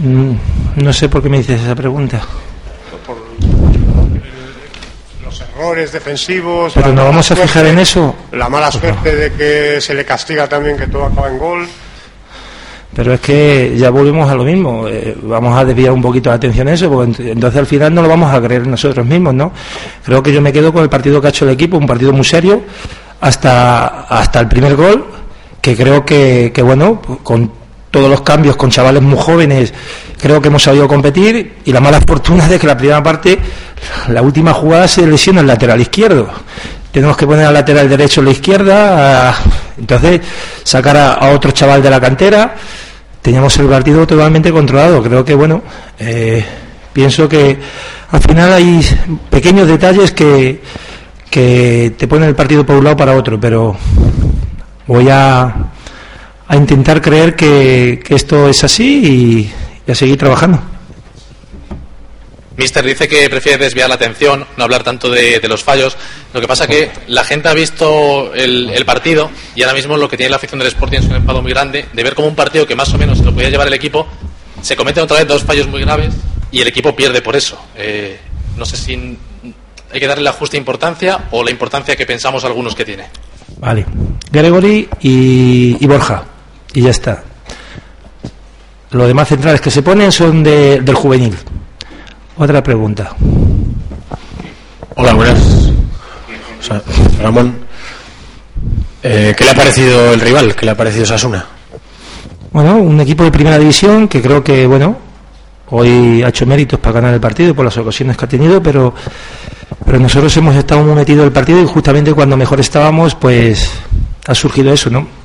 no sé por qué me dices esa pregunta. Por los errores defensivos. Pero mala vamos a suerte- fijar en eso. La mala suerte de que se le castiga también que todo acaba en gol. Pero es que ya volvemos a lo mismo. eh, vamos a desviar un poquito la atención a eso, porque ent- entonces al final no lo vamos a creer nosotros mismos, ¿no? Creo que yo me quedo con el partido que ha hecho el equipo, un partido muy serio, hasta, hasta el primer gol, que creo que, que bueno, con todos los cambios, con chavales muy jóvenes, creo que hemos sabido competir, y la mala fortuna de que la primera parte, la última jugada se lesiona el lateral izquierdo. Tenemos que poner al lateral derecho en la izquierda, a- entonces sacar a, a otro chaval de la cantera. Teníamos el partido totalmente controlado. Creo que, bueno, eh, pienso que al final hay pequeños detalles que, que te ponen el partido por un lado para otro, pero voy a, a intentar creer que, que esto es así y, y a seguir trabajando. Mister dice que prefiere desviar la atención, no hablar tanto de, de los fallos. Lo que pasa que la gente ha visto el, el partido y ahora mismo lo que tiene la afición del Sporting es un enfado muy grande de ver como un partido que más o menos se lo podía llevar el equipo, se cometen otra vez dos fallos muy graves y el equipo pierde por eso. Eh, no sé si hay que darle la justa importancia o la importancia que pensamos algunos que tiene. Vale. Gregory y, y Borja. Y ya está. Los demás centrales que se ponen son de- del juvenil. Otra pregunta. Hola, buenas. O sea, Ramón, eh, ¿qué le ha parecido el rival? ¿Qué le ha parecido Sasuna? Bueno, un equipo de primera división que creo que, bueno, hoy ha hecho méritos para ganar el partido por las ocasiones que ha tenido, pero, pero nosotros hemos estado muy metidos en el partido y justamente cuando mejor estábamos, pues ha surgido eso, ¿no?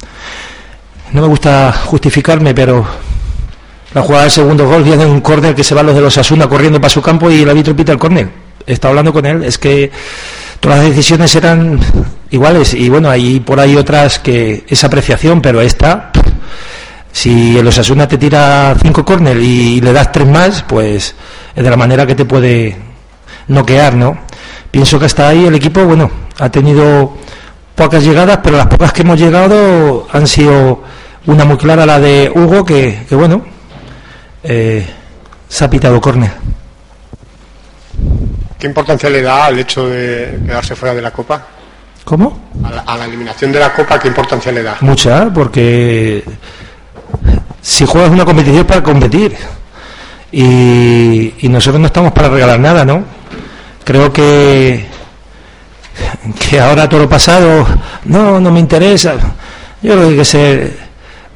No me gusta justificarme, pero la jugada del segundo gol viene un córner que se van los de los Asuna corriendo para su campo y el árbitro pita el córner. Estado hablando con él, es que todas las decisiones eran iguales y bueno, hay por ahí otras que es apreciación, pero esta si el Osasuna te tira cinco córner y le das tres más, pues es de la manera que te puede noquear, ¿no? Pienso que hasta ahí el equipo, bueno, ha tenido pocas llegadas, pero las pocas que hemos llegado han sido una muy clara, la de Hugo, que, que bueno, eh, se ha pitado córner. ¿Qué importancia le da al hecho de quedarse fuera de la Copa? ¿Cómo? A la, a la eliminación de la Copa, ¿qué importancia le da? Mucha, porque si juegas una competición es para competir. Y, y nosotros no estamos para regalar nada, ¿no? Creo que, que ahora todo lo pasado, no, no me interesa. Yo creo que hay que ser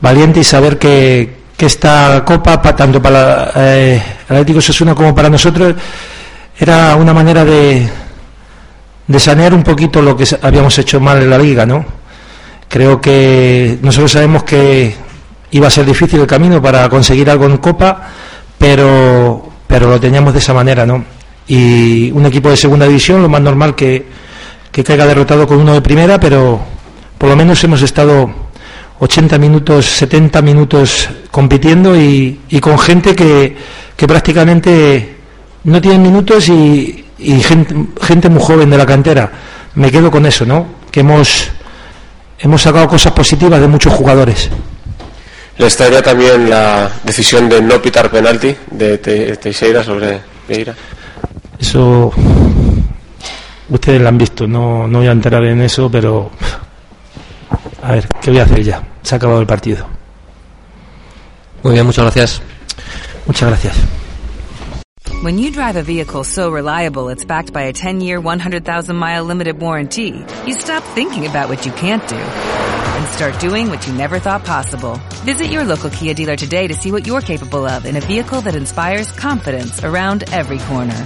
valiente y saber que, que esta copa, pa- tanto para eh, Atlético Sosuna como para nosotros, era una manera de, de sanear un poquito lo que habíamos hecho mal en la liga, ¿no? Creo que nosotros sabemos que iba a ser difícil el camino para conseguir algo en Copa, pero, pero lo teníamos de esa manera, ¿no? Y un equipo de segunda división, lo más normal que, que caiga derrotado con uno de primera, pero por lo menos hemos estado 80 minutos, 70 minutos compitiendo y, y con gente que, que prácticamente no tiene minutos y, y gente, gente muy joven de la cantera. Me quedo con eso, ¿no? Que hemos, hemos sacado cosas positivas de muchos jugadores. ¿Le extraña también la decisión de no pitar penalti de Te- Teixeira sobre Vieira? Eso ustedes lo han visto, no, no voy a entrar en eso, pero a ver, ¿qué voy a hacer ya? Se ha acabado el partido. Muy bien, muchas gracias. Muchas gracias. When you drive a vehicle so reliable it's backed by a 10 year, 100,000 mile limited warranty, you stop thinking about what you can't do and start doing what you never thought possible. Visit your local Kia dealer today to see what you're capable of in a vehicle that inspires confidence around every corner.